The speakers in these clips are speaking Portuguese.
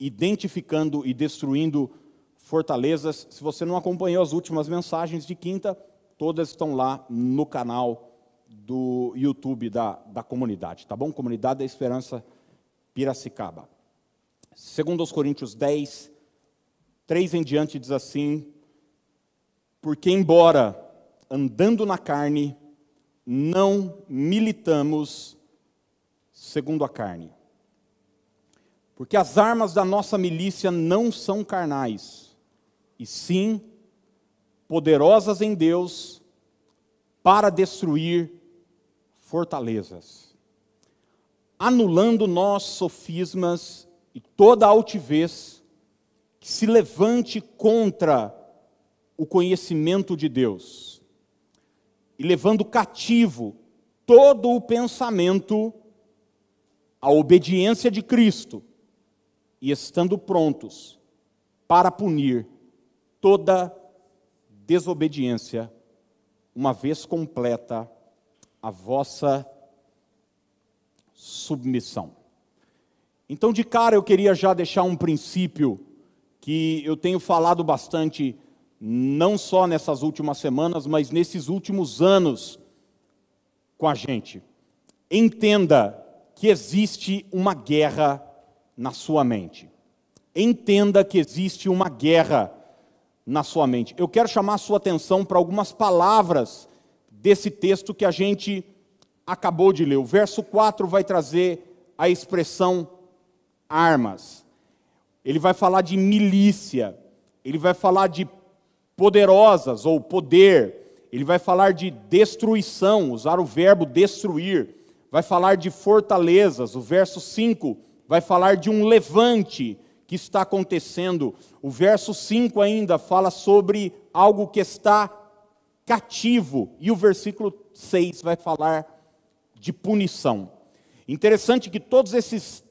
identificando e destruindo fortalezas. Se você não acompanhou as últimas mensagens de quinta, todas estão lá no canal do YouTube da, da comunidade, tá bom? Comunidade da Esperança Piracicaba. Segundo os Coríntios 10, 3 em diante diz assim: Porque embora andando na carne, não militamos segundo a carne. Porque as armas da nossa milícia não são carnais, e sim poderosas em Deus para destruir fortalezas, anulando nós sofismas e toda altivez que se levante contra o conhecimento de Deus, e levando cativo todo o pensamento à obediência de Cristo, e estando prontos para punir toda desobediência, uma vez completa a vossa submissão. Então, de cara, eu queria já deixar um princípio que eu tenho falado bastante, não só nessas últimas semanas, mas nesses últimos anos com a gente. Entenda que existe uma guerra na sua mente. Entenda que existe uma guerra na sua mente. Eu quero chamar a sua atenção para algumas palavras desse texto que a gente acabou de ler. O verso 4 vai trazer a expressão armas. Ele vai falar de milícia, ele vai falar de poderosas ou poder, ele vai falar de destruição, usar o verbo destruir, vai falar de fortalezas, o verso 5 vai falar de um levante que está acontecendo, o verso 5 ainda fala sobre algo que está cativo, e o versículo 6 vai falar de punição. Interessante que esses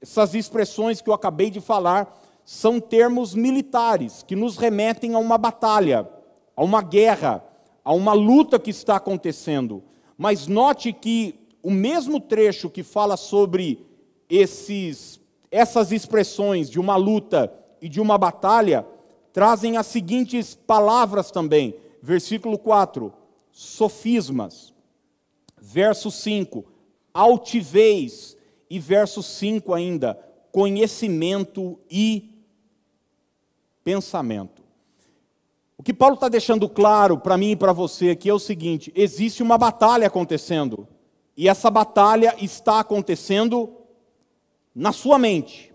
essas expressões que eu acabei de falar são termos militares que nos remetem a uma batalha, a uma guerra, a uma luta que está acontecendo. Mas note que o mesmo trecho que fala sobre esses, essas expressões de uma luta e de uma batalha trazem as seguintes palavras também. Versículo 4: sofismas. Verso 5: altivez e verso 5 ainda, conhecimento e pensamento. O que Paulo está deixando claro para mim e para você aqui é o seguinte: existe uma batalha acontecendo, e essa batalha está acontecendo na sua mente.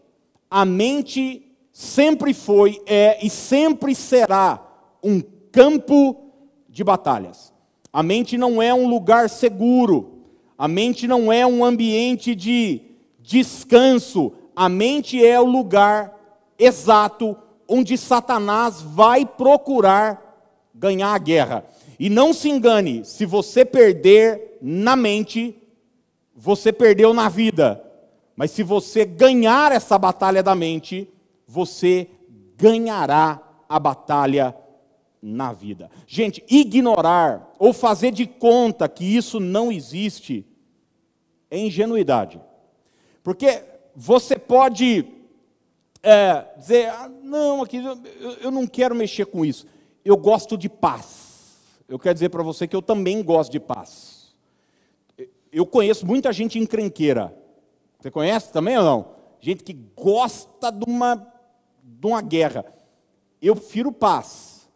A mente sempre foi, é e sempre será um campo de batalhas. A mente não é um lugar seguro, a mente não é um ambiente de descanso. A mente é o lugar exato onde Satanás vai procurar ganhar a guerra. E não se engane, se você perder na mente, você perdeu na vida. Mas se você ganhar essa batalha da mente, você ganhará a batalha na vida. Gente, ignorar ou fazer de conta que isso não existe é ingenuidade. Porque você pode é, dizer, ah, não, aqui eu, eu não quero mexer com isso. Eu gosto de paz. Eu quero dizer para você que eu também gosto de paz. Eu conheço muita gente encrenqueira. Você conhece também ou não? Gente que gosta de uma, de uma guerra. Eu prefiro paz.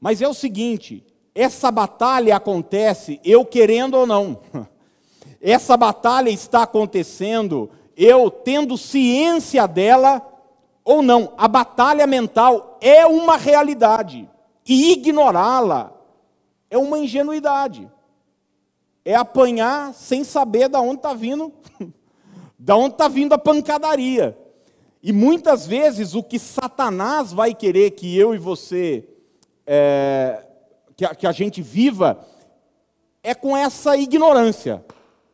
Mas é o seguinte: essa batalha acontece eu querendo ou não. Essa batalha está acontecendo eu tendo ciência dela ou não. A batalha mental é uma realidade e ignorá-la é uma ingenuidade. É apanhar sem saber da onde está vindo, da onde está vindo a pancadaria. E muitas vezes o que Satanás vai querer que eu e você, é, que, a, que a gente viva, é com essa ignorância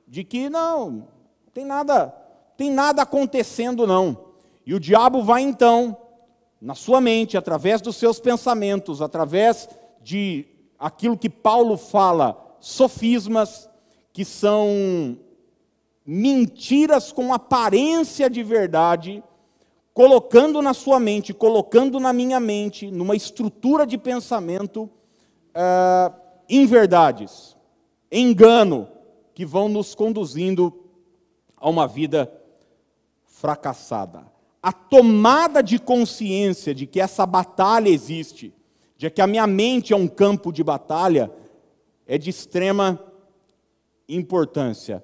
de que não, tem nada, tem nada acontecendo não. E o diabo vai então, na sua mente, através dos seus pensamentos, através de aquilo que Paulo fala, sofismas, que são mentiras com aparência de verdade, colocando na sua mente, colocando na minha mente, numa estrutura de pensamento, uh, inverdades, engano, que vão nos conduzindo a uma vida fracassada. A tomada de consciência de que essa batalha existe, de que a minha mente é um campo de batalha, é de extrema importância.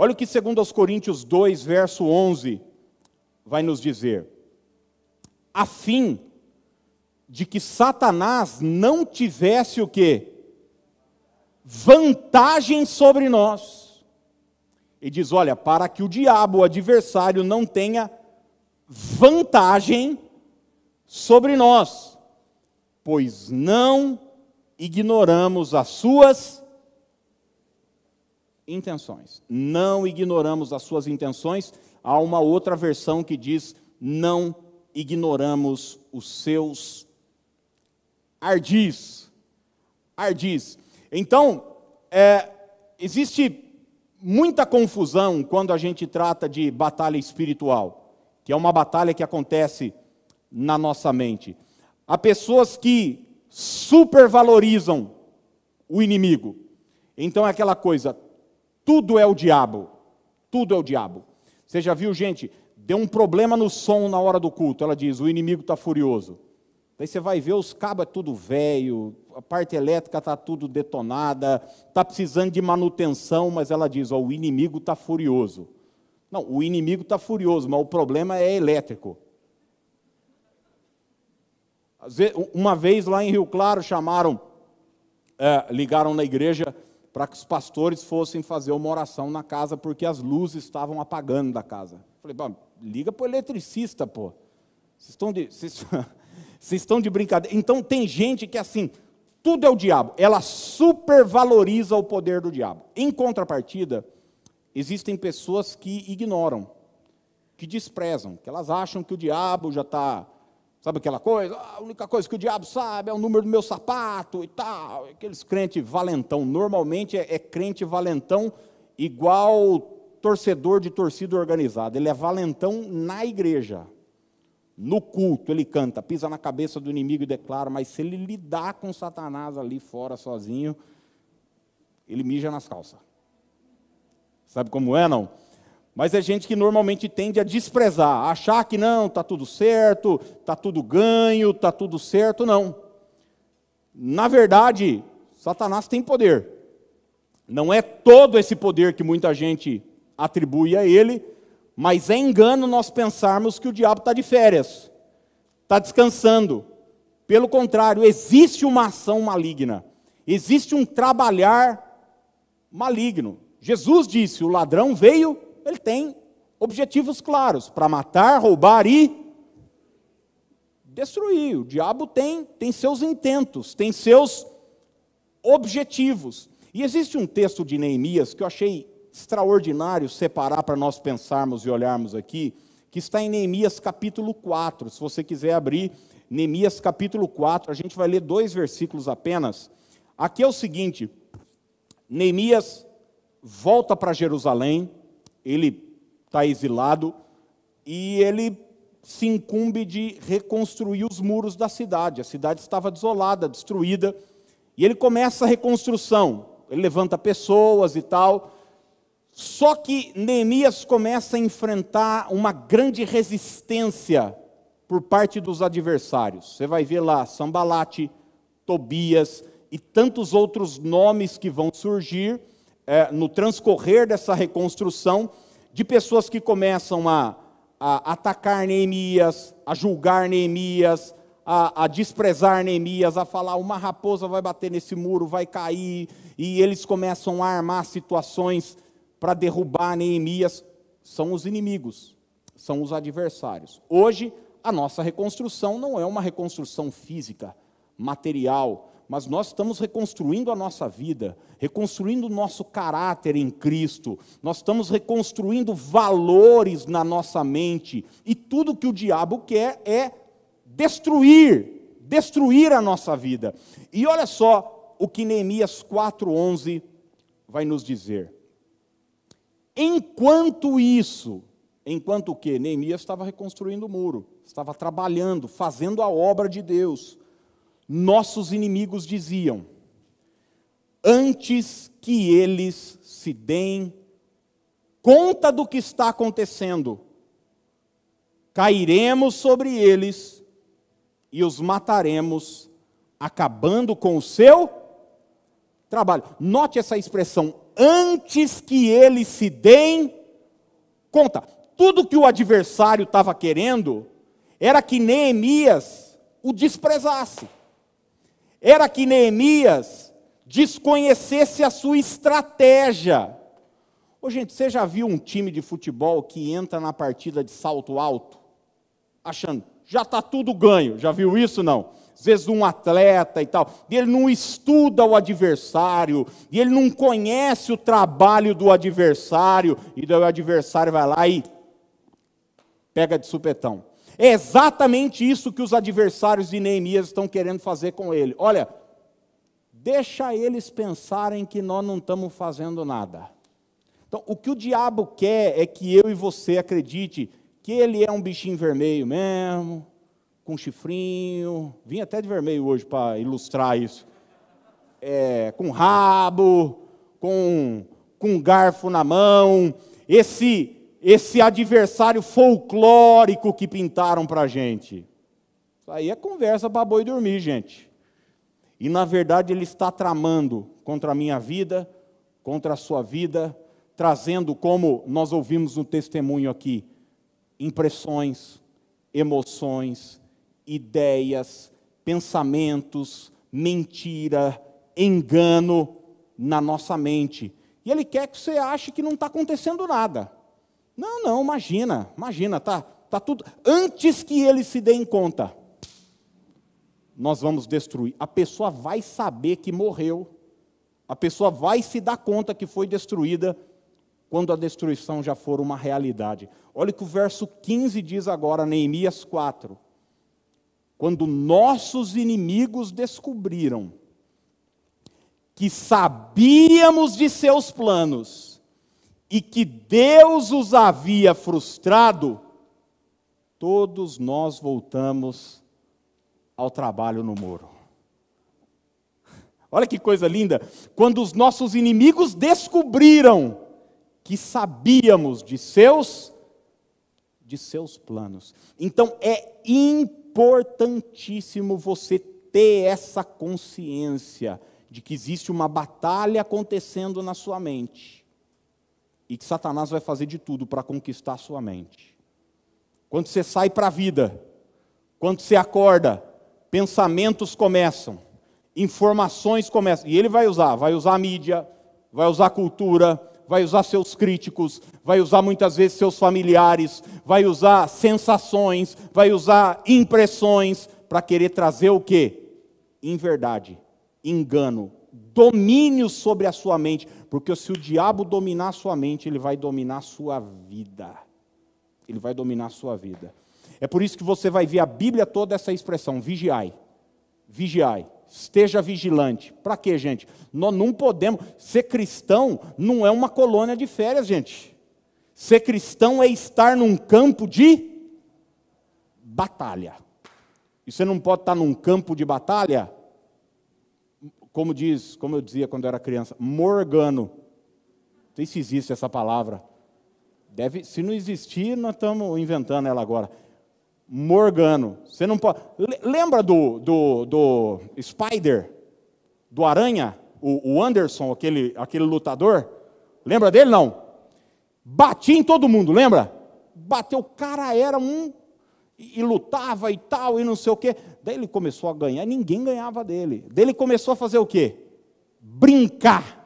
Olha o que segundo aos Coríntios 2, verso 11, vai nos dizer. A fim de que Satanás não tivesse o quê? Vantagem sobre nós. E diz: olha, para que o diabo, o adversário, não tenha vantagem sobre nós, pois não ignoramos as suas intenções. Não ignoramos as suas intenções. Há uma outra versão que diz: não ignoramos os seus ardis. Ardis. Então, é, existe muita confusão quando a gente trata de batalha espiritual, que é uma batalha que acontece na nossa mente. Há pessoas que supervalorizam o inimigo. Então é aquela coisa, tudo é o diabo. Tudo é o diabo. Você já viu, gente, deu um problema no som na hora do culto. Ela diz: o inimigo está furioso. Daí você vai ver, os cabos é tudo velho, a parte elétrica está tudo detonada, está precisando de manutenção, mas ela diz: o inimigo está furioso. Não, o inimigo está furioso, mas o problema é elétrico. Uma vez lá em Rio Claro chamaram, é, ligaram na igreja para que os pastores fossem fazer uma oração na casa, porque as luzes estavam apagando da casa. Falei, liga para o eletricista, pô. Vocês estão de. Vocês, vocês estão de brincadeira. Então tem gente que assim, tudo é o diabo. Ela supervaloriza o poder do diabo. Em contrapartida, existem pessoas que ignoram, que desprezam, que elas acham que o diabo já está Sabe aquela coisa? Ah, a única coisa que o diabo sabe é o número do meu sapato e tal. Aqueles crentes valentão. Normalmente é, é crente valentão igual torcedor de torcida organizada. Ele é valentão na igreja. No culto ele canta, pisa na cabeça do inimigo e declara, mas se ele lidar com Satanás ali fora sozinho, ele mija nas calças. Sabe como é, não? Mas é gente que normalmente tende a desprezar, a achar que não, está tudo certo, está tudo ganho, está tudo certo. Não. Na verdade, Satanás tem poder. Não é todo esse poder que muita gente atribui a ele, mas é engano nós pensarmos que o diabo está de férias, está descansando. Pelo contrário, existe uma ação maligna, existe um trabalhar maligno. Jesus disse: o ladrão veio ele tem objetivos claros para matar, roubar e destruir. O diabo tem, tem seus intentos, tem seus objetivos. E existe um texto de Neemias que eu achei extraordinário separar para nós pensarmos e olharmos aqui, que está em Neemias capítulo 4. Se você quiser abrir Neemias capítulo 4, a gente vai ler dois versículos apenas. Aqui é o seguinte: Neemias volta para Jerusalém, ele está exilado e ele se incumbe de reconstruir os muros da cidade. A cidade estava desolada, destruída, e ele começa a reconstrução. Ele levanta pessoas e tal. Só que Neemias começa a enfrentar uma grande resistência por parte dos adversários. Você vai ver lá Sambalate, Tobias e tantos outros nomes que vão surgir é, no transcorrer dessa reconstrução, de pessoas que começam a, a atacar Neemias, a julgar Neemias, a, a, desprezar Neemias, a falar uma raposa vai bater nesse muro, vai cair, e eles começam a armar situações para derrubar Neemias. São os inimigos, são os adversários. Hoje, a nossa reconstrução não é uma reconstrução física, material, mas nós estamos reconstruindo a nossa vida, reconstruindo o nosso caráter em Cristo, nós estamos reconstruindo valores na nossa mente, e tudo que o diabo quer é destruir, destruir a nossa vida. E olha só o que Neemias 4,11 vai nos dizer. Enquanto isso, Enquanto o que? Neemias estava reconstruindo o muro, estava trabalhando, fazendo a obra de Deus. Nossos inimigos diziam: antes que eles se deem conta do que está acontecendo, cairemos sobre eles e os mataremos, acabando com o seu trabalho. Note essa expressão, antes que eles se deem conta. Tudo que o adversário estava querendo era que Neemias o desprezasse. Era que Neemias desconhecesse a sua estratégia. Ô, gente, você já viu um time de futebol que entra na partida de salto alto, achando, já está tudo ganho? Já viu isso? Não às vezes um atleta e tal, e ele não estuda o adversário, e ele não conhece o trabalho do adversário, e daí o adversário vai lá e pega de supetão. É exatamente isso que os adversários de Neemias estão querendo fazer com ele. Olha, deixa eles pensarem que nós não estamos fazendo nada. Então, o que o diabo quer é que eu e você acredite que ele é um bichinho vermelho mesmo, com chifrinho, vim até de vermelho hoje para ilustrar isso, é, com rabo, com, com garfo na mão, esse, esse adversário folclórico que pintaram para a gente. Isso aí é conversa para boi dormir, gente. E na verdade ele está tramando contra a minha vida, contra a sua vida, trazendo, como nós ouvimos no testemunho aqui, impressões, emoções, ideias, pensamentos, mentira, engano na nossa mente. E ele quer que você ache que não está acontecendo nada. Não, não, imagina, imagina, tá, tá tudo. Antes que ele se dê em conta, nós vamos destruir. A pessoa vai saber que morreu. A pessoa vai se dar conta que foi destruída quando a destruição já for uma realidade. Olha o que o verso 15 diz agora, Neemias 4 quando nossos inimigos descobriram que sabíamos de seus planos e que Deus os havia frustrado, todos nós voltamos ao trabalho no muro. Olha que coisa linda! Quando os nossos inimigos descobriram que sabíamos de seus de seus planos. Então é importantíssimo você ter essa consciência de que existe uma batalha acontecendo na sua mente e que Satanás vai fazer de tudo para conquistar a sua mente. Quando você sai para a vida, quando você acorda, pensamentos começam, informações começam, e ele vai usar, vai usar a mídia, vai usar a cultura, vai usar seus críticos, vai usar muitas vezes seus familiares, vai usar sensações, vai usar impressões para querer trazer o quê? Inverdade, engano, domínio sobre a sua mente, porque se o diabo dominar a sua mente, ele vai dominar a sua vida. Ele vai dominar a sua vida. É por isso que você vai ver a Bíblia toda essa expressão, vigiai. Vigiai. Esteja vigilante. Para quê, gente? Nós não podemos. Ser cristão não é uma colônia de férias, gente. Ser cristão é estar num campo de batalha. E você não pode estar num campo de batalha, como diz, como eu dizia quando eu era criança, morgano. Não sei se existe essa palavra. Deve, se não existir, nós estamos inventando ela agora. Morgano. Você não pode. Lembra do, do, do Spider, do Aranha, o, o Anderson, aquele, aquele lutador? Lembra dele? Não. Batia em todo mundo, lembra? Bateu, o cara era um. E, e lutava e tal, e não sei o quê. Daí ele começou a ganhar, ninguém ganhava dele. Daí ele começou a fazer o quê? Brincar.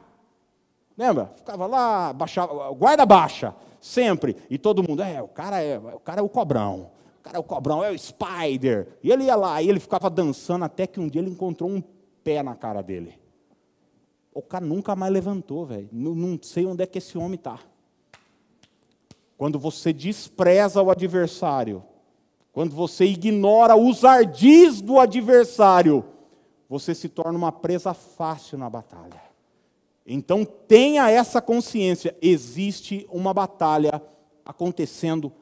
Lembra? Ficava lá, baixava, guarda baixa, sempre. E todo mundo, é, o cara é, o cara é o cobrão cara, o cobrão é o Spider. E ele ia lá, e ele ficava dançando até que um dia ele encontrou um pé na cara dele. O cara nunca mais levantou, velho. Não, não sei onde é que esse homem está. Quando você despreza o adversário, quando você ignora os ardis do adversário, você se torna uma presa fácil na batalha. Então tenha essa consciência: existe uma batalha acontecendo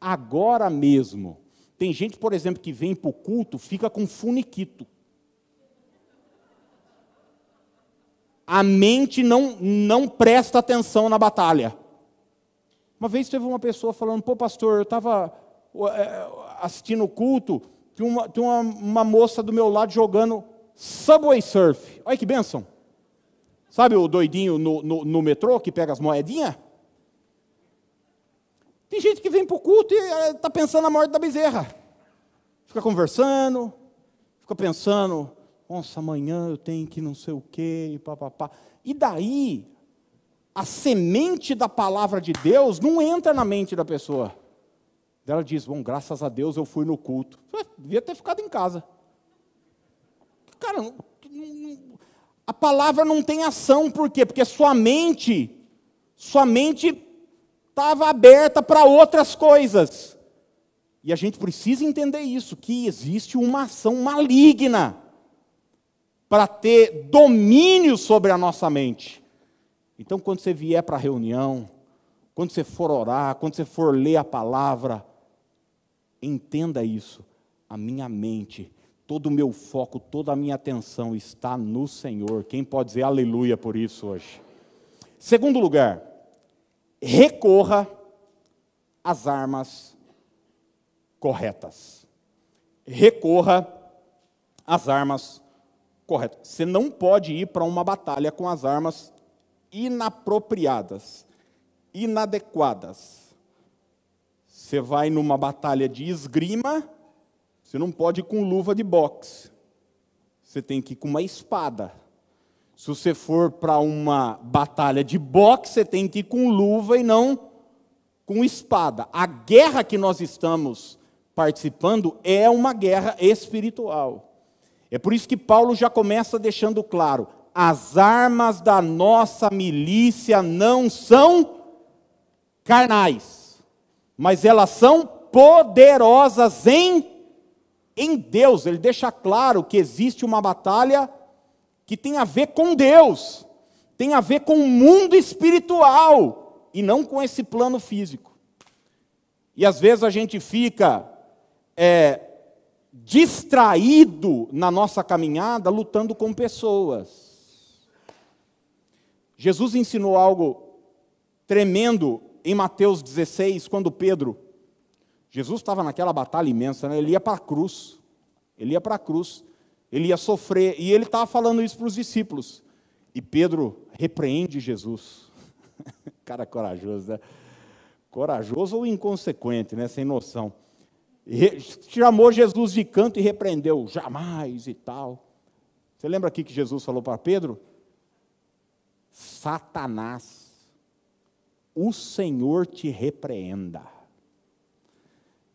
agora mesmo. Tem gente, por exemplo, que vem para o culto, fica com funiquito. A mente não, não presta atenção na batalha. Uma vez teve uma pessoa falando, pô, pastor, eu estava assistindo o culto, tinha, uma, tinha uma, uma moça do meu lado jogando Subway Surf. Olha que benção. Sabe o doidinho no, no, no metrô que pega as moedinhas? Tem gente que vem para o culto e está pensando na morte da bezerra. Fica conversando, fica pensando, nossa, amanhã eu tenho que não sei o quê, e papapá. E daí, a semente da palavra de Deus não entra na mente da pessoa. Ela diz, bom, graças a Deus eu fui no culto. Devia ter ficado em casa. Cara, a palavra não tem ação, por quê? Porque sua mente, sua mente estava aberta para outras coisas. E a gente precisa entender isso, que existe uma ação maligna para ter domínio sobre a nossa mente. Então, quando você vier para a reunião, quando você for orar, quando você for ler a palavra, entenda isso. A minha mente, todo o meu foco, toda a minha atenção está no Senhor. Quem pode dizer aleluia por isso hoje? Segundo lugar, recorra às armas corretas. Recorra às armas corretas. Você não pode ir para uma batalha com as armas inapropriadas, inadequadas. Você vai numa batalha de esgrima, você não pode ir com luva de boxe. Você tem que ir com uma espada. Se você for para uma batalha de boxe, você tem que ir com luva e não com espada. A guerra que nós estamos participando é uma guerra espiritual. É por isso que Paulo já começa deixando claro: as armas da nossa milícia não são carnais, mas elas são poderosas em, em Deus. Ele deixa claro que existe uma batalha que tem a ver com Deus, tem a ver com o mundo espiritual e não com esse plano físico. E às vezes a gente fica é, distraído na nossa caminhada lutando com pessoas. Jesus ensinou algo tremendo em Mateus 16, quando Pedro, Jesus estava naquela batalha imensa, né? ele ia para a cruz, ele ia para a cruz, ele ia sofrer, e ele estava falando isso para os discípulos. E Pedro repreende Jesus. Cara corajoso, né? Corajoso ou inconsequente, né? Sem noção. chamou Jesus de canto e repreendeu, jamais e tal. Você lembra aqui que Jesus falou para Pedro? Satanás, o Senhor te repreenda.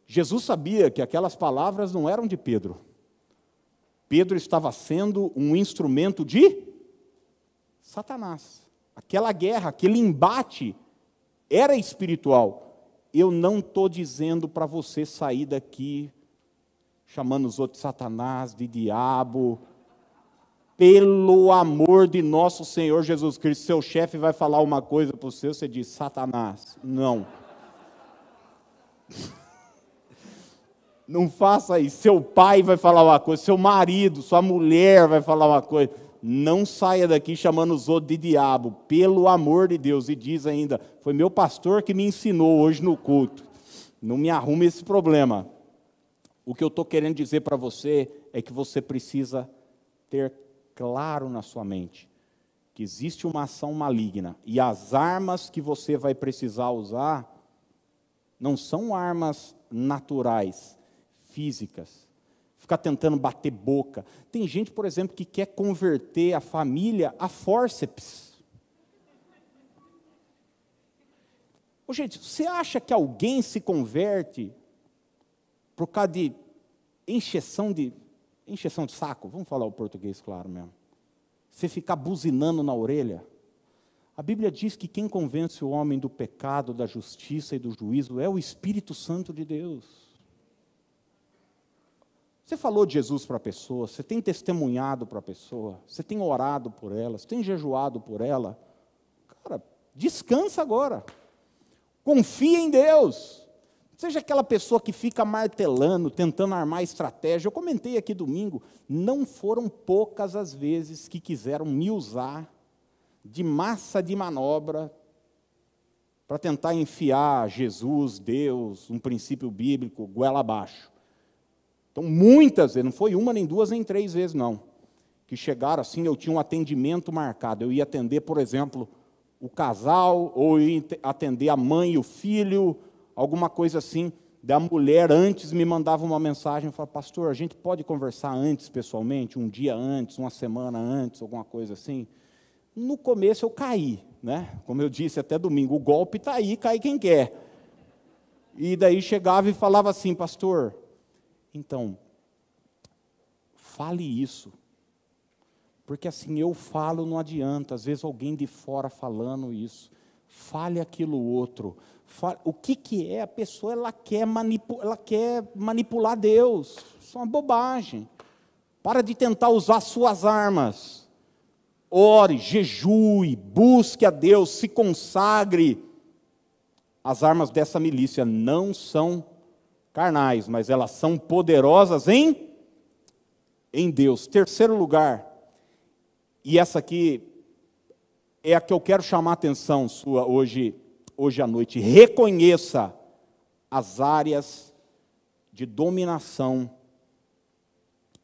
Jesus sabia que aquelas palavras não eram de Pedro. Pedro estava sendo um instrumento de Satanás. Aquela guerra, aquele embate era espiritual. Eu não estou dizendo para você sair daqui chamando os outros de Satanás, de diabo. Pelo amor de nosso Senhor Jesus Cristo, seu chefe vai falar uma coisa para você, você diz Satanás. Não. Não faça isso. Seu pai vai falar uma coisa, seu marido, sua mulher vai falar uma coisa. Não saia daqui chamando os outros de diabo, pelo amor de Deus. E diz ainda: foi meu pastor que me ensinou hoje no culto. Não me arrume esse problema. O que eu estou querendo dizer para você é que você precisa ter claro na sua mente que existe uma ação maligna e as armas que você vai precisar usar não são armas naturais, físicas, ficar tentando bater boca. Tem gente, por exemplo, que quer converter a família a fórceps. Ô, gente, você acha que alguém se converte por causa de encheção de, encheção de saco? Vamos falar o português claro mesmo. Você ficar buzinando na orelha? A Bíblia diz que quem convence o homem do pecado, da justiça e do juízo é o Espírito Santo de Deus. Você falou de Jesus para a pessoa, você tem testemunhado para a pessoa, você tem orado por ela, você tem jejuado por ela. Cara, descansa agora. Confia em Deus. Seja aquela pessoa que fica martelando, tentando armar estratégia. Eu comentei aqui domingo, não foram poucas as vezes que quiseram me usar de massa de manobra para tentar enfiar Jesus, Deus, um princípio bíblico, goela abaixo. Então, muitas vezes, não foi uma, nem duas, nem três vezes, não. Que chegaram assim, eu tinha um atendimento marcado. Eu ia atender, por exemplo, o casal, ou ia atender a mãe e o filho, alguma coisa assim. Da mulher antes me mandava uma mensagem e falava, pastor, a gente pode conversar antes pessoalmente, um dia antes, uma semana antes, alguma coisa assim. No começo eu caí, né? Como eu disse até domingo, o golpe está aí, cai quem quer. E daí chegava e falava assim, pastor, então, fale isso. Porque assim, eu falo, não adianta. Às vezes alguém de fora falando isso. Fale aquilo outro. O que, que é? A pessoa ela quer, manipu, ela quer manipular Deus. Isso é uma bobagem. Para de tentar usar suas armas. Ore, jejue, busque a Deus, se consagre. As armas dessa milícia não são carnais, mas elas são poderosas em em Deus. Terceiro lugar, e essa aqui é a que eu quero chamar a atenção sua hoje, hoje à noite. Reconheça as áreas de dominação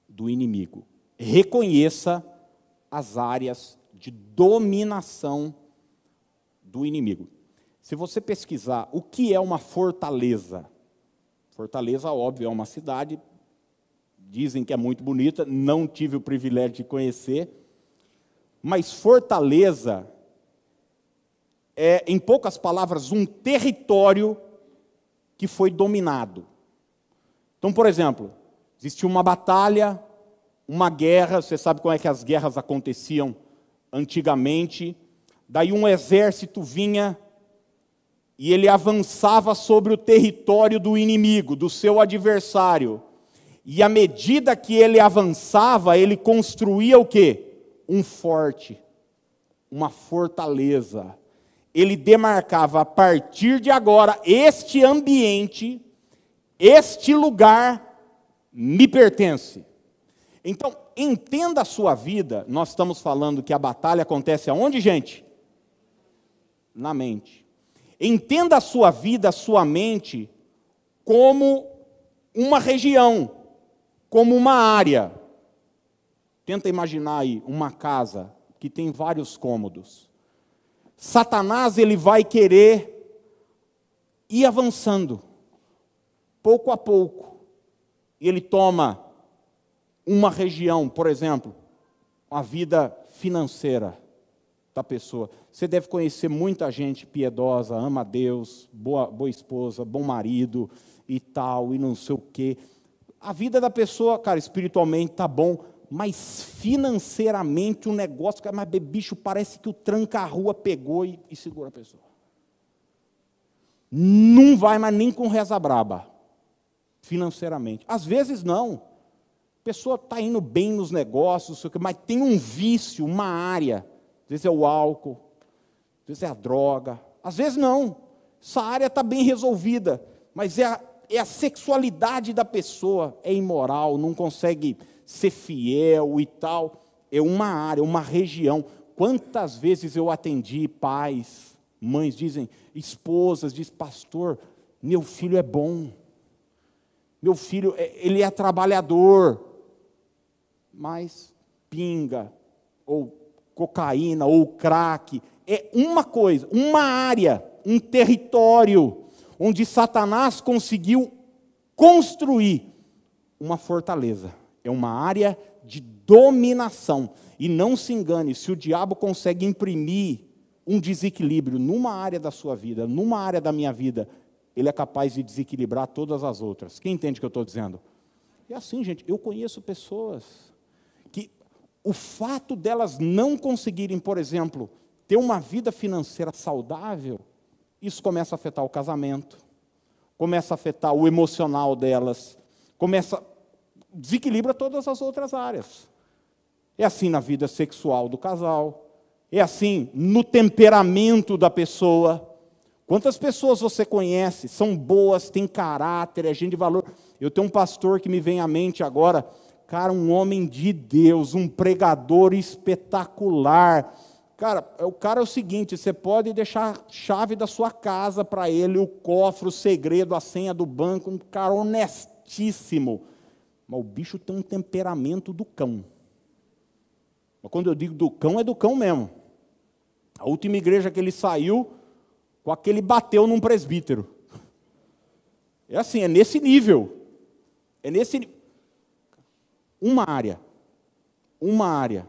do inimigo. Reconheça as áreas de dominação do inimigo. Se você pesquisar o que é uma fortaleza, Fortaleza, óbvio, é uma cidade, dizem que é muito bonita, não tive o privilégio de conhecer, mas Fortaleza é, em poucas palavras, um território que foi dominado. Então, por exemplo, existiu uma batalha, uma guerra, você sabe como é que as guerras aconteciam antigamente, daí um exército vinha e ele avançava sobre o território do inimigo, do seu adversário. E à medida que ele avançava, ele construía o quê? Um forte, uma fortaleza. Ele demarcava a partir de agora este ambiente, este lugar me pertence. Então, entenda a sua vida. Nós estamos falando que a batalha acontece aonde, gente? Na mente. Entenda a sua vida, a sua mente, como uma região, como uma área. Tenta imaginar aí uma casa que tem vários cômodos. Satanás ele vai querer ir avançando, pouco a pouco. Ele toma uma região, por exemplo, a vida financeira da pessoa. Você deve conhecer muita gente piedosa, ama a Deus, boa, boa esposa, bom marido e tal, e não sei o quê. A vida da pessoa, cara, espiritualmente tá bom, mas financeiramente o um negócio, mas bicho, parece que o tranca-rua pegou e, e segura a pessoa. Não vai mais nem com reza braba, financeiramente. Às vezes não. A pessoa está indo bem nos negócios, mas tem um vício, uma área às vezes é o álcool, às vezes é a droga, às vezes não. Essa área está bem resolvida, mas é a, é a sexualidade da pessoa, é imoral, não consegue ser fiel e tal. É uma área, uma região. Quantas vezes eu atendi pais, mães, dizem, esposas, diz, pastor, meu filho é bom, meu filho, é, ele é trabalhador, mas pinga, ou cocaína ou crack. É uma coisa, uma área, um território onde Satanás conseguiu construir uma fortaleza. É uma área de dominação. E não se engane, se o diabo consegue imprimir um desequilíbrio numa área da sua vida, numa área da minha vida, ele é capaz de desequilibrar todas as outras. Quem entende o que eu estou dizendo? É assim, gente. Eu conheço pessoas o fato delas não conseguirem, por exemplo, ter uma vida financeira saudável, isso começa a afetar o casamento, começa a afetar o emocional delas, começa desequilibra todas as outras áreas. É assim na vida sexual do casal, é assim no temperamento da pessoa. Quantas pessoas você conhece, são boas, têm caráter, é gente de valor? Eu tenho um pastor que me vem à mente agora, cara, um homem de Deus, um pregador espetacular. Cara, o cara é o seguinte: você pode deixar a chave da sua casa para ele, o cofre, o segredo, a senha do banco, um cara honestíssimo. Mas o bicho tem um temperamento do cão. Mas quando eu digo do cão, é do cão mesmo. A última igreja que ele saiu, com aquele bateu num presbítero. É assim, é nesse nível. É nesse uma área. Uma área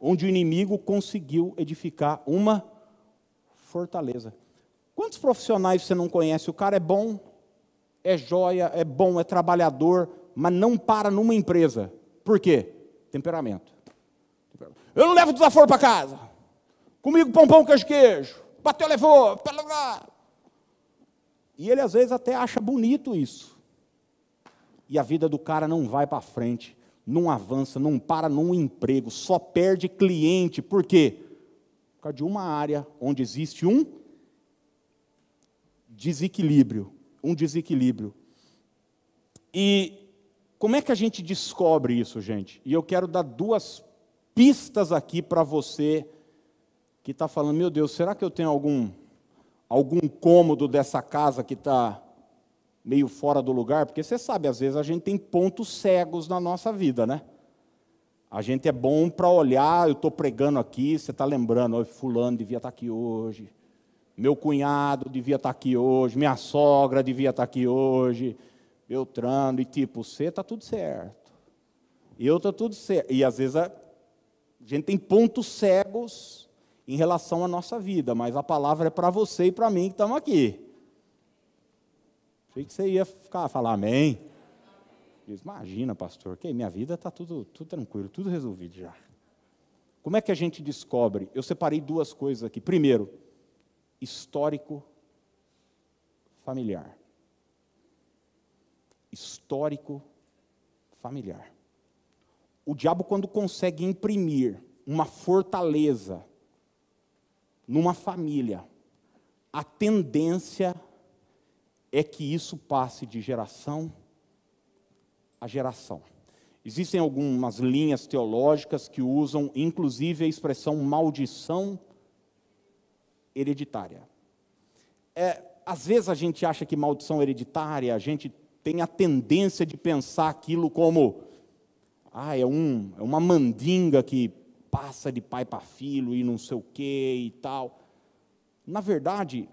onde o inimigo conseguiu edificar uma fortaleza. Quantos profissionais você não conhece? O cara é bom, é joia, é bom, é trabalhador, mas não para numa empresa. Por quê? Temperamento. Eu não levo desaforo para casa. Comigo pão, pão, queijo, queijo bateu, levou. E ele às vezes até acha bonito isso. E a vida do cara não vai para frente, não avança, não para num emprego, só perde cliente. Por quê? Por causa de uma área onde existe um desequilíbrio. Um desequilíbrio. E como é que a gente descobre isso, gente? E eu quero dar duas pistas aqui para você que está falando, meu Deus, será que eu tenho algum, algum cômodo dessa casa que está meio fora do lugar? Porque você sabe, às vezes a gente tem pontos cegos na nossa vida, né? A gente é bom para olhar, eu estou pregando aqui, você está lembrando, oh, fulano devia estar tá aqui hoje, meu cunhado devia estar tá aqui hoje, minha sogra devia estar tá aqui hoje, Beltrano, e tipo, você está tudo certo, eu estou tudo certo. E às vezes a gente tem pontos cegos em relação à nossa vida, mas a palavra é para você e para mim que estamos aqui. Achei que você ia ficar, falar amém. Diz, imagina, pastor, que minha vida está tudo, tudo tranquilo, tudo resolvido já. Como é que a gente descobre? Eu separei duas coisas aqui. Primeiro, histórico familiar. Histórico familiar. O diabo, quando consegue imprimir uma fortaleza numa família, a tendência é que isso passe de geração a geração. Existem algumas linhas teológicas que usam, inclusive, a expressão maldição hereditária. É, às vezes a gente acha que maldição hereditária, a gente tem a tendência de pensar aquilo como, ah, é, um, é uma mandinga que passa de pai para filho e não sei o que e tal. Na verdade,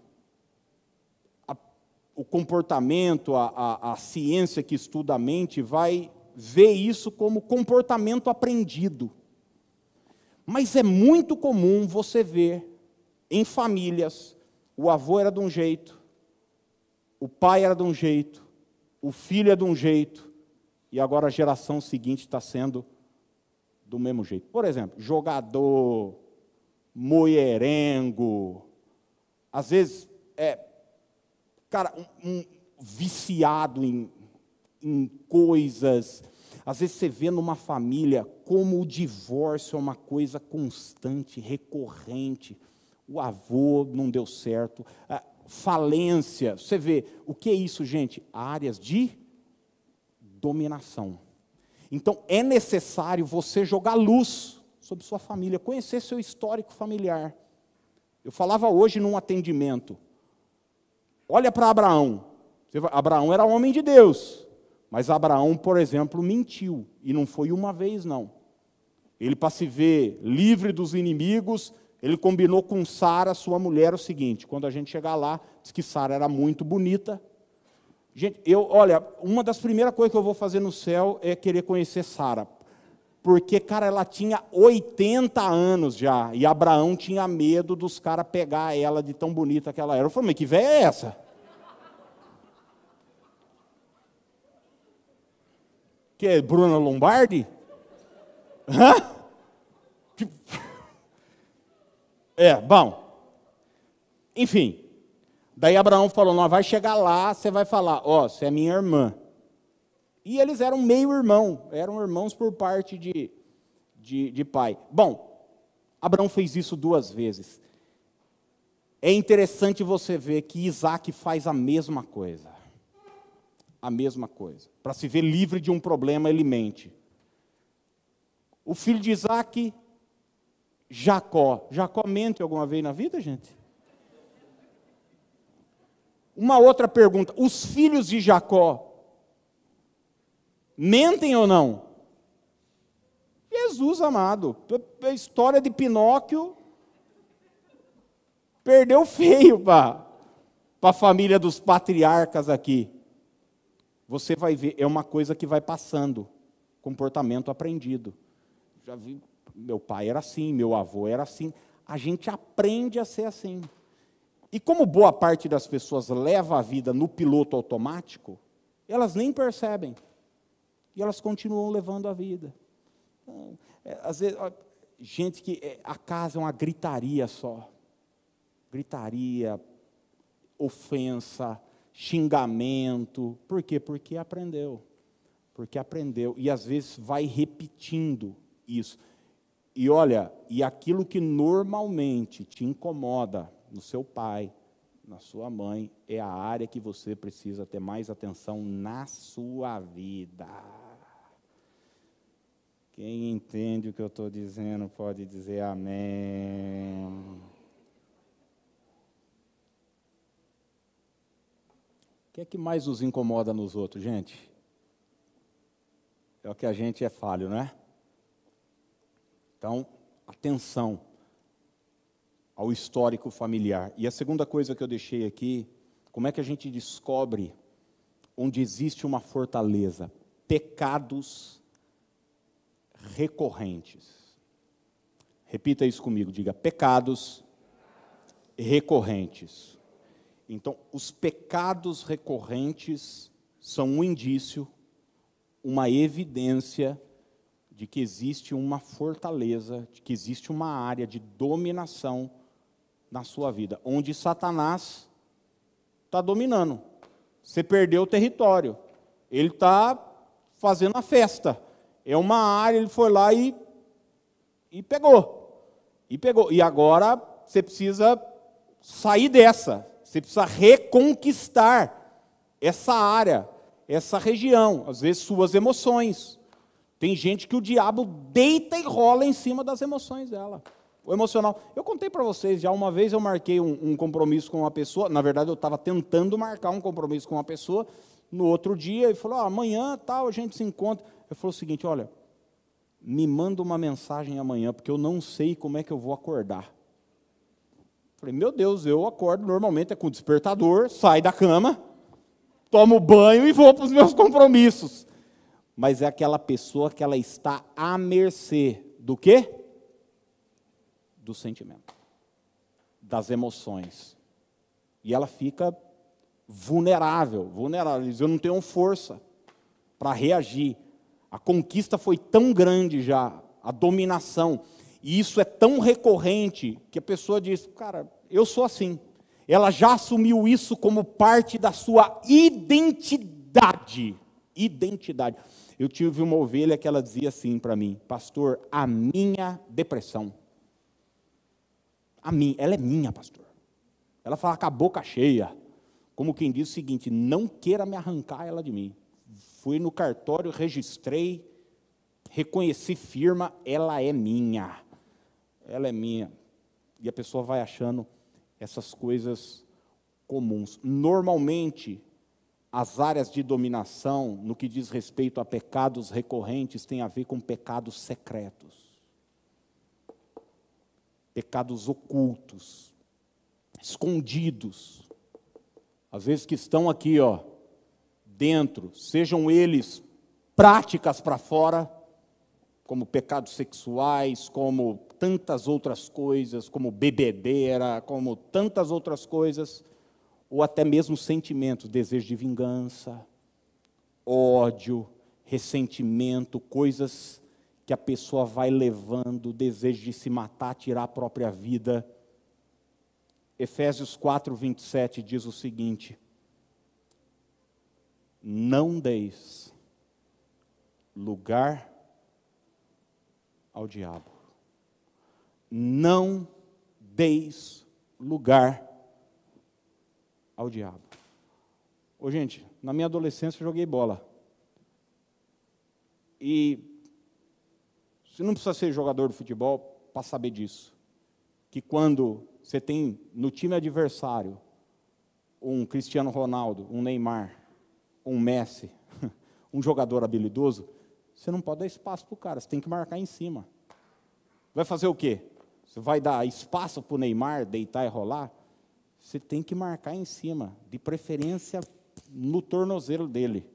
a, o comportamento, a, a, a ciência que estuda a mente vai ver isso como comportamento aprendido. Mas é muito comum você ver em famílias, o avô era de um jeito, o pai era de um jeito, o filho é de um jeito, e agora a geração seguinte está sendo do mesmo jeito. Por exemplo, jogador, mulherengo, às vezes, é, cara, um, um viciado em, em coisas. Às vezes você vê numa família como o divórcio é uma coisa constante, recorrente. O avô não deu certo. Falência. Você vê, o que é isso, gente? Áreas de dominação. Então é necessário você jogar luz sobre sua família, conhecer seu histórico familiar. Eu falava hoje num atendimento. Olha para Abraão. Abraão era homem de Deus. Mas Abraão, por exemplo, mentiu. E não foi uma vez, não. Ele, para se ver livre dos inimigos, ele combinou com Sara, sua mulher, o seguinte: quando a gente chegar lá, diz que Sara era muito bonita, Gente, eu, olha, uma das primeiras coisas que eu vou fazer no céu é querer conhecer Sara. Porque, cara, ela tinha 80 anos já. E Abraão tinha medo dos caras pegar ela de tão bonita que ela era. Eu falei, mas que velha é essa? Que é Bruna Lombardi? Hã? É, bom. Enfim, Daí Abraão falou: Não, vai chegar lá, você vai falar, ó, oh, você é minha irmã. E eles eram meio irmão, eram irmãos por parte de, de, de pai. Bom, Abraão fez isso duas vezes. É interessante você ver que Isaac faz a mesma coisa. A mesma coisa. Para se ver livre de um problema, ele mente. O filho de Isaac, Jacó. Jacó mente alguma vez na vida, gente? Uma outra pergunta: os filhos de Jacó mentem ou não? Jesus amado, a história de Pinóquio perdeu feio para a família dos patriarcas aqui. Você vai ver, é uma coisa que vai passando, comportamento aprendido. Já vi, meu pai era assim, meu avô era assim. A gente aprende a ser assim. E como boa parte das pessoas leva a vida no piloto automático, elas nem percebem. E elas continuam levando a vida. Então, é, às vezes, gente que é, a casa é uma gritaria só. Gritaria, ofensa, xingamento. Por quê? Porque aprendeu. Porque aprendeu. E às vezes vai repetindo isso. E olha, e aquilo que normalmente te incomoda no seu pai, na sua mãe, é a área que você precisa ter mais atenção na sua vida. Quem entende o que eu estou dizendo pode dizer amém. O que é que mais nos incomoda nos outros, gente? É o que a gente é falho, né? Então, atenção ao histórico familiar. E a segunda coisa que eu deixei aqui, como é que a gente descobre onde existe uma fortaleza? Pecados recorrentes. Repita isso comigo, diga: pecados recorrentes. Então, os pecados recorrentes são um indício, uma evidência de que existe uma fortaleza, de que existe uma área de dominação na sua vida, onde Satanás está dominando. Você perdeu o território, ele está fazendo a festa. É uma área, ele foi lá e, e pegou. E pegou. E agora você precisa sair dessa. Você precisa reconquistar essa área, essa região, às vezes suas emoções. Tem gente que o diabo deita e rola em cima das emoções dela. O emocional. Eu contei para vocês, já uma vez eu marquei um, um, compromisso com uma pessoa, na verdade eu estava tentando marcar um compromisso com uma pessoa, no outro dia ele falou, ah, amanhã tal, a gente se encontra. Eu falei o seguinte, olha, me manda uma mensagem amanhã, porque eu não sei como é que eu vou acordar. Falei, meu Deus, eu acordo normalmente é com despertador, saio da cama, tomo banho e vou para os meus compromissos mas é aquela pessoa que ela está à mercê do quê? Do sentimento, das emoções. E ela fica vulnerável, vulnerável. Eu não tenho força para reagir. A conquista foi tão grande já, a dominação. E isso é tão recorrente que a pessoa diz: Cara, eu sou assim. Ela já assumiu isso como parte da sua identidade. Identidade. Eu tive uma ovelha que ela dizia assim para mim, pastor, a minha depressão. A mim, ela é minha, pastor. Ela fala com a boca cheia, como quem diz o seguinte: não queira me arrancar ela de mim. Fui no cartório, registrei, reconheci firma, ela é minha. Ela é minha. E a pessoa vai achando essas coisas comuns. Normalmente, as áreas de dominação, no que diz respeito a pecados recorrentes, tem a ver com pecados secretos, pecados ocultos, escondidos, às vezes que estão aqui, ó, dentro, sejam eles práticas para fora, como pecados sexuais, como tantas outras coisas, como bebedeira, como tantas outras coisas ou até mesmo sentimentos, desejo de vingança, ódio, ressentimento, coisas que a pessoa vai levando, desejo de se matar, tirar a própria vida. Efésios 4, 27 diz o seguinte: Não deis lugar ao diabo. Não deis lugar ao diabo. Ô, gente, na minha adolescência eu joguei bola. E você não precisa ser jogador de futebol para saber disso. Que quando você tem no time adversário um Cristiano Ronaldo, um Neymar, um Messi, um jogador habilidoso, você não pode dar espaço para o cara, você tem que marcar em cima. Vai fazer o quê? Você vai dar espaço para o Neymar deitar e rolar? Você tem que marcar em cima, de preferência no tornozelo dele,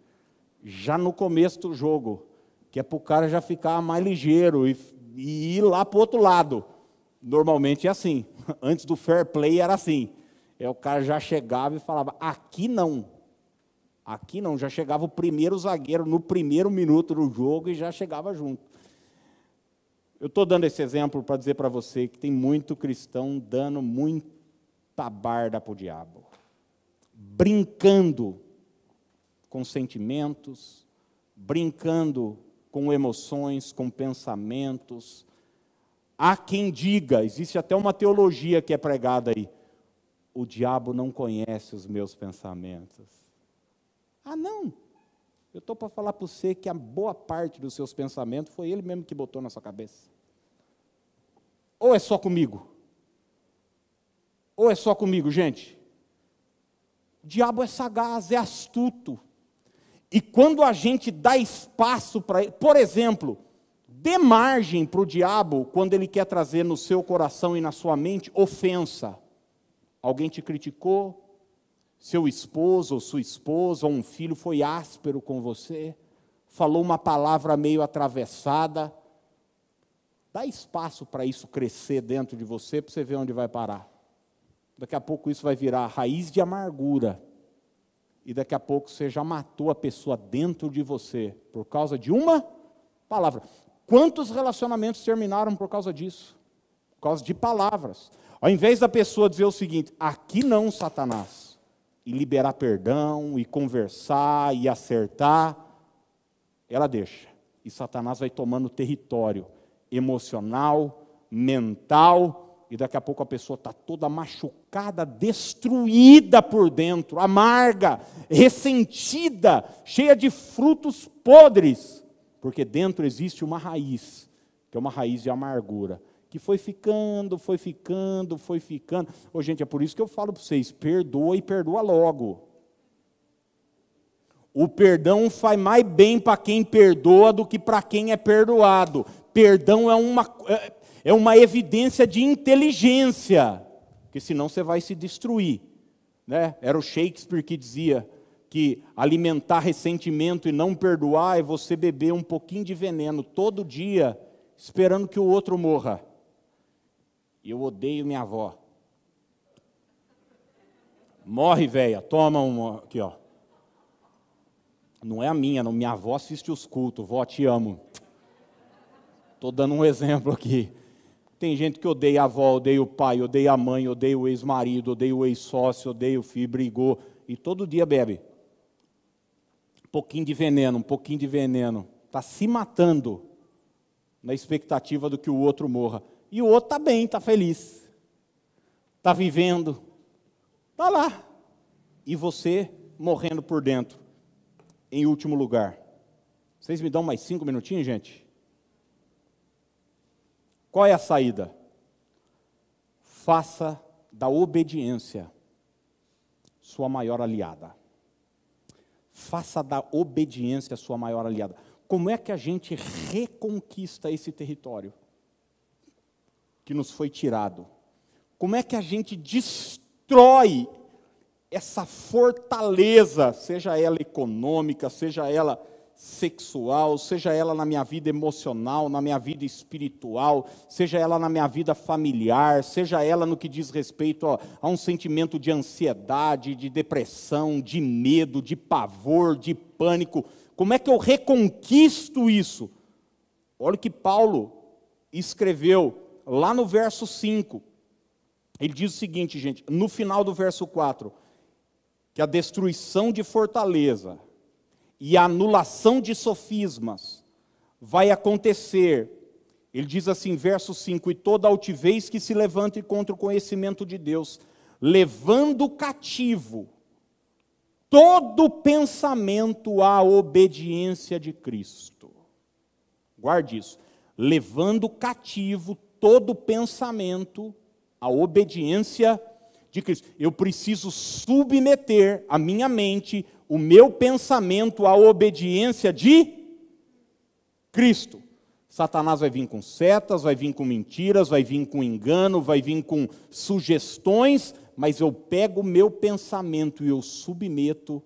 já no começo do jogo, que é para o cara já ficar mais ligeiro e, e ir lá para o outro lado. Normalmente é assim. Antes do fair play era assim. É, o cara já chegava e falava: aqui não. Aqui não. Já chegava o primeiro zagueiro no primeiro minuto do jogo e já chegava junto. Eu estou dando esse exemplo para dizer para você que tem muito cristão dando muita barda para o diabo, brincando com sentimentos, brincando com emoções, com pensamentos. Há quem diga, existe até uma teologia que é pregada aí, o diabo não conhece os meus pensamentos. Ah, não. Eu estou para falar para você que a boa parte dos seus pensamentos foi ele mesmo que botou na sua cabeça. Ou é só comigo? Ou é só comigo, gente? O diabo é sagaz, é astuto. E quando a gente dá espaço para ele, por exemplo, dê margem para o diabo quando ele quer trazer no seu coração e na sua mente ofensa. Alguém te criticou, seu esposo ou sua esposa ou um filho foi áspero com você, falou uma palavra meio atravessada, dá espaço para isso crescer dentro de você, para você ver onde vai parar. Daqui a pouco isso vai virar raiz de amargura. E daqui a pouco você já matou a pessoa dentro de você por causa de uma palavra. Quantos relacionamentos terminaram por causa disso? Por causa de palavras. Ao invés da pessoa dizer o seguinte: aqui não, Satanás e liberar perdão, e conversar, e acertar, ela deixa. E Satanás vai tomando território emocional, mental, e daqui a pouco a pessoa está toda machucada, destruída por dentro, amarga, ressentida, cheia de frutos podres, porque dentro existe uma raiz, que é uma raiz de amargura que foi ficando, foi ficando, foi ficando. Ô, gente, é por isso que eu falo para vocês: perdoa e perdoa logo. O perdão faz mais bem para quem perdoa do que para quem é perdoado. Perdão é uma, é, é uma evidência de inteligência, porque senão você vai se destruir. Né? Era o Shakespeare que dizia que alimentar ressentimento e não perdoar é você beber um pouquinho de veneno todo dia, esperando que o outro morra. Eu odeio minha avó. Morre, velha, toma uma. Aqui, ó. Não é a minha, não. Minha avó assiste os cultos. Vó, te amo. Estou dando um exemplo aqui. Tem gente que odeia a avó, odeia o pai, odeia a mãe, odeia o ex-marido, odeia o ex-sócio, odeia o filho, brigou. E todo dia bebe. Um pouquinho de veneno, um pouquinho de veneno. Está se matando na expectativa do que o outro morra. E o outro está bem, está feliz, está vivendo, está lá. E você morrendo por dentro, em último lugar. Vocês me dão mais cinco minutinhos, gente? Qual é a saída? Faça da obediência sua maior aliada. Faça da obediência sua maior aliada. Como é que a gente reconquista esse território? que nos foi tirado. Como é que a gente destrói essa fortaleza, seja ela econômica, seja ela sexual, seja ela na minha vida emocional, na minha vida espiritual, seja ela na minha vida familiar, seja ela no que diz respeito a, a um sentimento de ansiedade, de depressão, de medo, de pavor, de pânico. Como é que eu reconquisto isso? Olha o que Paulo escreveu lá no verso 5, ele diz o seguinte, gente, no final do verso 4, que a destruição de fortaleza e a anulação de sofismas vai acontecer. Ele diz assim, verso 5: E toda altivez que se levante contra o conhecimento de Deus, levando cativo todo pensamento à obediência de Cristo. Guarde isso. Levando cativo todo pensamento à obediência de Cristo. Eu preciso submeter a minha mente, o meu pensamento à obediência de Cristo. Satanás vai vir com setas, vai vir com mentiras, vai vir com engano, vai vir com sugestões, mas eu pego o meu pensamento e eu submeto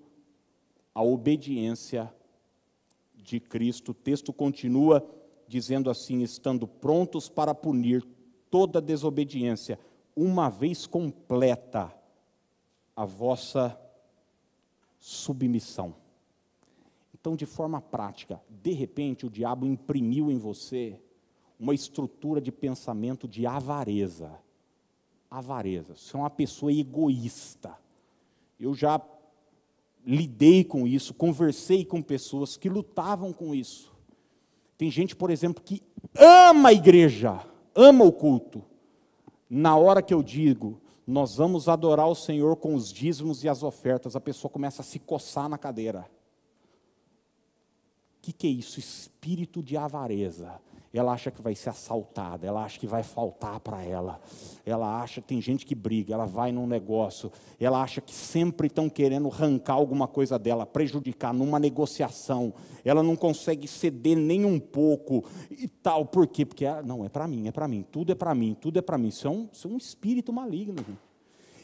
à obediência de Cristo. O texto continua dizendo assim: estando prontos para punir toda desobediência, uma vez completa a vossa submissão. Então, de forma prática, de repente o diabo imprimiu em você uma estrutura de pensamento de avareza. Avareza. Você é uma pessoa egoísta. Eu já lidei com isso, conversei com pessoas que lutavam com isso. Tem gente, por exemplo, que ama a igreja, ama o culto. Na hora que eu digo, nós vamos adorar o Senhor com os dízimos e as ofertas, a pessoa começa a se coçar na cadeira que, que é isso? Espírito de avareza. Ela acha que vai ser assaltada, ela acha que vai faltar para ela. Ela acha, tem gente que briga, ela vai num negócio, ela acha que sempre estão querendo arrancar alguma coisa dela, prejudicar numa negociação. Ela não consegue ceder nem um pouco e tal. Por quê? Porque ela, não, é para mim, é para mim, tudo é para mim, tudo é para mim. Isso é, um, isso é um espírito maligno.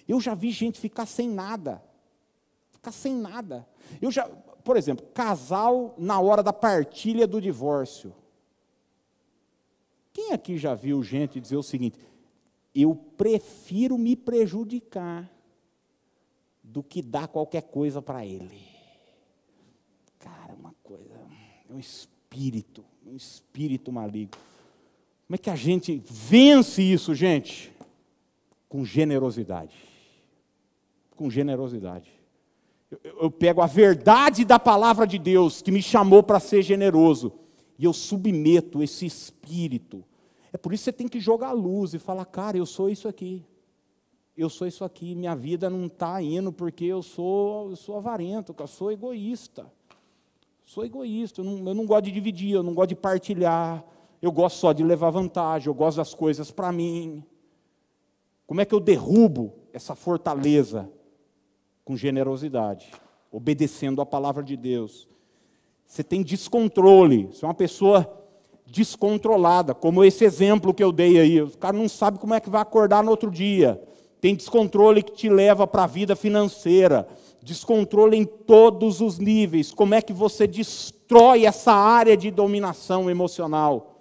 Eu já vi gente ficar sem nada. Ficar sem nada. Eu já, por exemplo, casal na hora da partilha do divórcio. Quem aqui já viu gente dizer o seguinte: eu prefiro me prejudicar do que dar qualquer coisa para ele? Cara, uma coisa, é um espírito, um espírito maligno. Como é que a gente vence isso, gente? Com generosidade. Com generosidade eu, pego a verdade da palavra de Deus que me chamou para ser generoso e eu submeto esse espírito. É por isso que você tem que jogar a luz e falar, cara, eu sou isso aqui. Eu sou isso aqui, minha vida não está indo porque eu sou, eu sou avarento, eu sou egoísta. Sou egoísta, eu não, eu não gosto de dividir, eu não gosto de partilhar, eu gosto só de levar vantagem, eu gosto das coisas para mim. Como é que eu derrubo essa fortaleza? com generosidade, obedecendo a palavra de Deus. Você tem descontrole, você é uma pessoa descontrolada, como esse exemplo que eu dei aí. O cara não sabe como é que vai acordar no outro dia. Tem descontrole que te leva para a vida financeira, descontrole em todos os níveis. Como é que você destrói essa área de dominação emocional?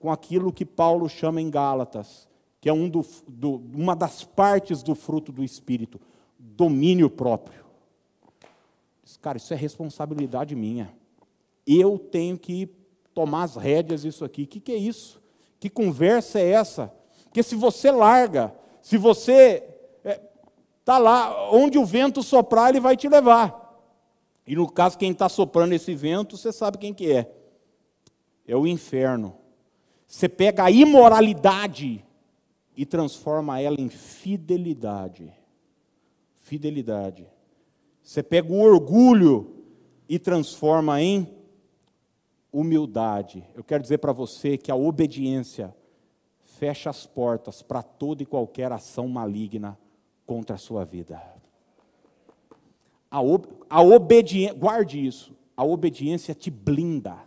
Com aquilo que Paulo chama em Gálatas, que é um do, do, uma das partes do fruto do Espírito, domínio próprio. Cara, isso é responsabilidade minha. Eu tenho que tomar as rédeas disso aqui. O que, que é isso? Que conversa é essa? Porque se você larga, se você está é, tá lá, onde o vento soprar, ele vai te levar. E no caso, quem está soprando esse vento, você sabe quem que é. É o inferno. Você pega a imoralidade e transforma ela em fidelidade fidelidade. Você pega o orgulho e transforma em humildade. Eu quero dizer para você que a obediência fecha as portas para toda e qualquer ação maligna contra a sua vida. A, ob a obediência, guarde isso, a obediência te blinda.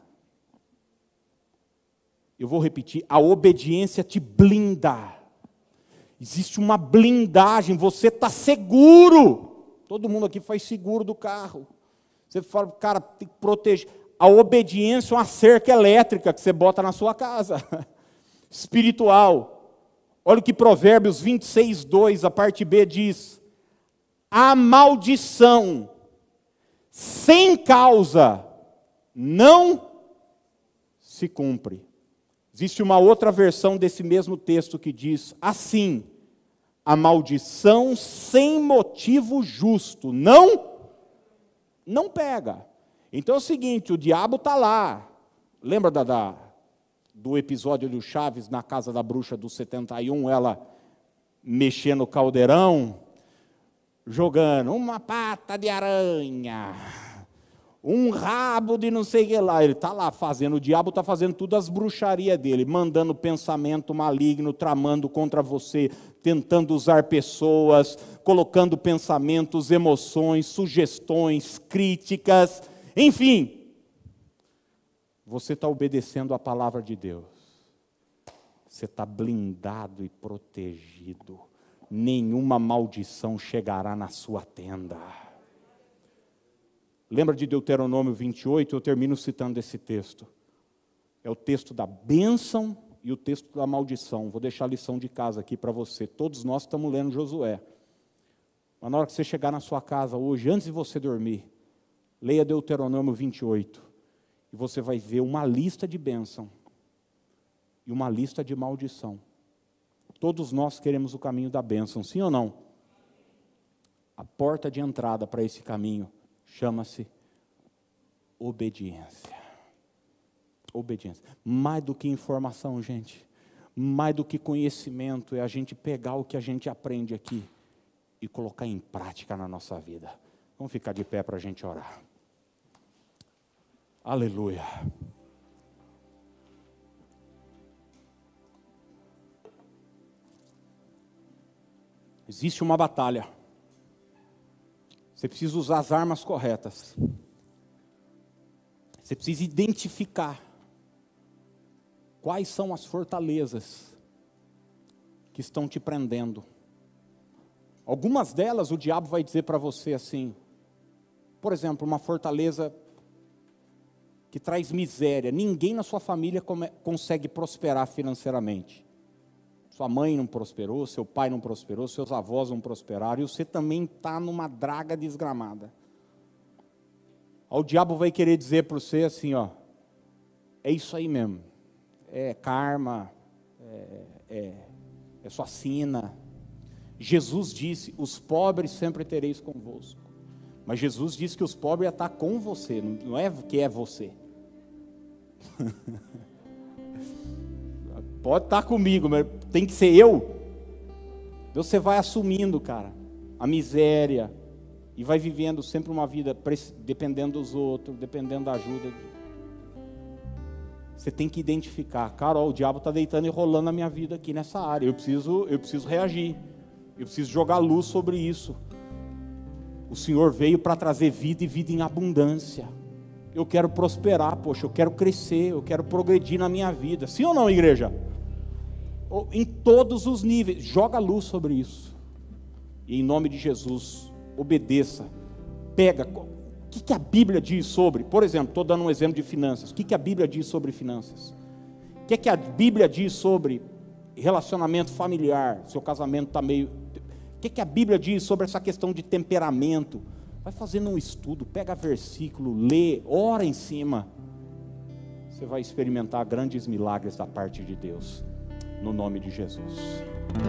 Eu vou repetir, a obediência te blinda. Existe uma blindagem, você está seguro. Todo mundo aqui faz seguro do carro. Você fala, cara, tem que proteger. A obediência uma cerca elétrica que você bota na sua casa. Espiritual. Olha o que Provérbios 26, 2, a parte B diz: A maldição sem causa não se cumpre. Existe uma outra versão desse mesmo texto que diz assim: a maldição sem motivo justo. Não, não pega. Então é o seguinte: o diabo está lá. Lembra da, da, do episódio do Chaves na casa da bruxa do 71, ela mexendo no caldeirão? jogando uma pata de aranha, um rabo de não sei o que lá. Ele está lá fazendo, o diabo está fazendo tudo as bruxarias dele, mandando pensamento maligno, tramando contra você, tentando usar pessoas, colocando pensamentos, emoções, sugestões, críticas, enfim. Você está obedecendo a palavra de Deus. Você está blindado e protegido nenhuma maldição chegará na sua tenda. Lembra de Deuteronômio 28? Eu termino citando esse texto. É o texto da bênção e o texto da maldição. Vou deixar a lição de casa aqui para você. Todos nós estamos lendo Josué. Mas na hora que você chegar na sua casa hoje, antes de você dormir, leia Deuteronômio 28. E você vai ver uma lista de bênção e uma lista de maldição. Todos nós queremos o caminho da bênção, sim ou não? A porta de entrada para esse caminho chama-se obediência. Obediência. Mais do que informação, gente. Mais do que conhecimento, é a gente pegar o que a gente aprende aqui e colocar em prática na nossa vida. Vamos ficar de pé para a gente orar. Aleluia. Existe uma batalha. Você precisa usar as armas corretas. Você precisa identificar quais são as fortalezas que estão te prendendo. Algumas delas o diabo vai dizer para você assim, por exemplo, uma fortaleza que traz miséria. Ninguém na sua família come, consegue prosperar financeiramente. Sua mãe não prosperou, seu pai não prosperou, seus avós não prosperaram, e você também está numa draga desgramada. O diabo vai querer dizer para você assim, ó, é isso aí mesmo, é karma, é, é, é sua sina. Jesus disse: os pobres sempre tereis convosco. Mas Jesus disse que os pobres iam estar com você, não é que é você. Pode estar comigo, mas tem que ser eu. Você vai assumindo, cara, a miséria e vai vivendo sempre uma vida dependendo dos outros, dependendo da ajuda. Você tem que identificar, cara, o diabo está deitando e rolando a minha vida aqui nessa área. Eu preciso, eu preciso reagir. Eu preciso jogar luz sobre isso. O Senhor veio para trazer vida e vida em abundância. Eu quero prosperar, poxa, eu quero crescer, eu quero progredir na minha vida. Sim ou não, igreja? em todos os níveis. Joga luz sobre isso. E em nome de Jesus, obedeça. Pega. O que, a Bíblia diz sobre? Por exemplo, estou dando um exemplo de finanças. O que, a Bíblia diz sobre finanças? O que, a Bíblia diz sobre relacionamento familiar? Seu casamento está meio. O que a Bíblia diz sobre essa questão de temperamento? Vai fazendo um estudo, pega versículo, lê, ora em cima. Você vai experimentar grandes milagres da parte de Deus no nome de Jesus.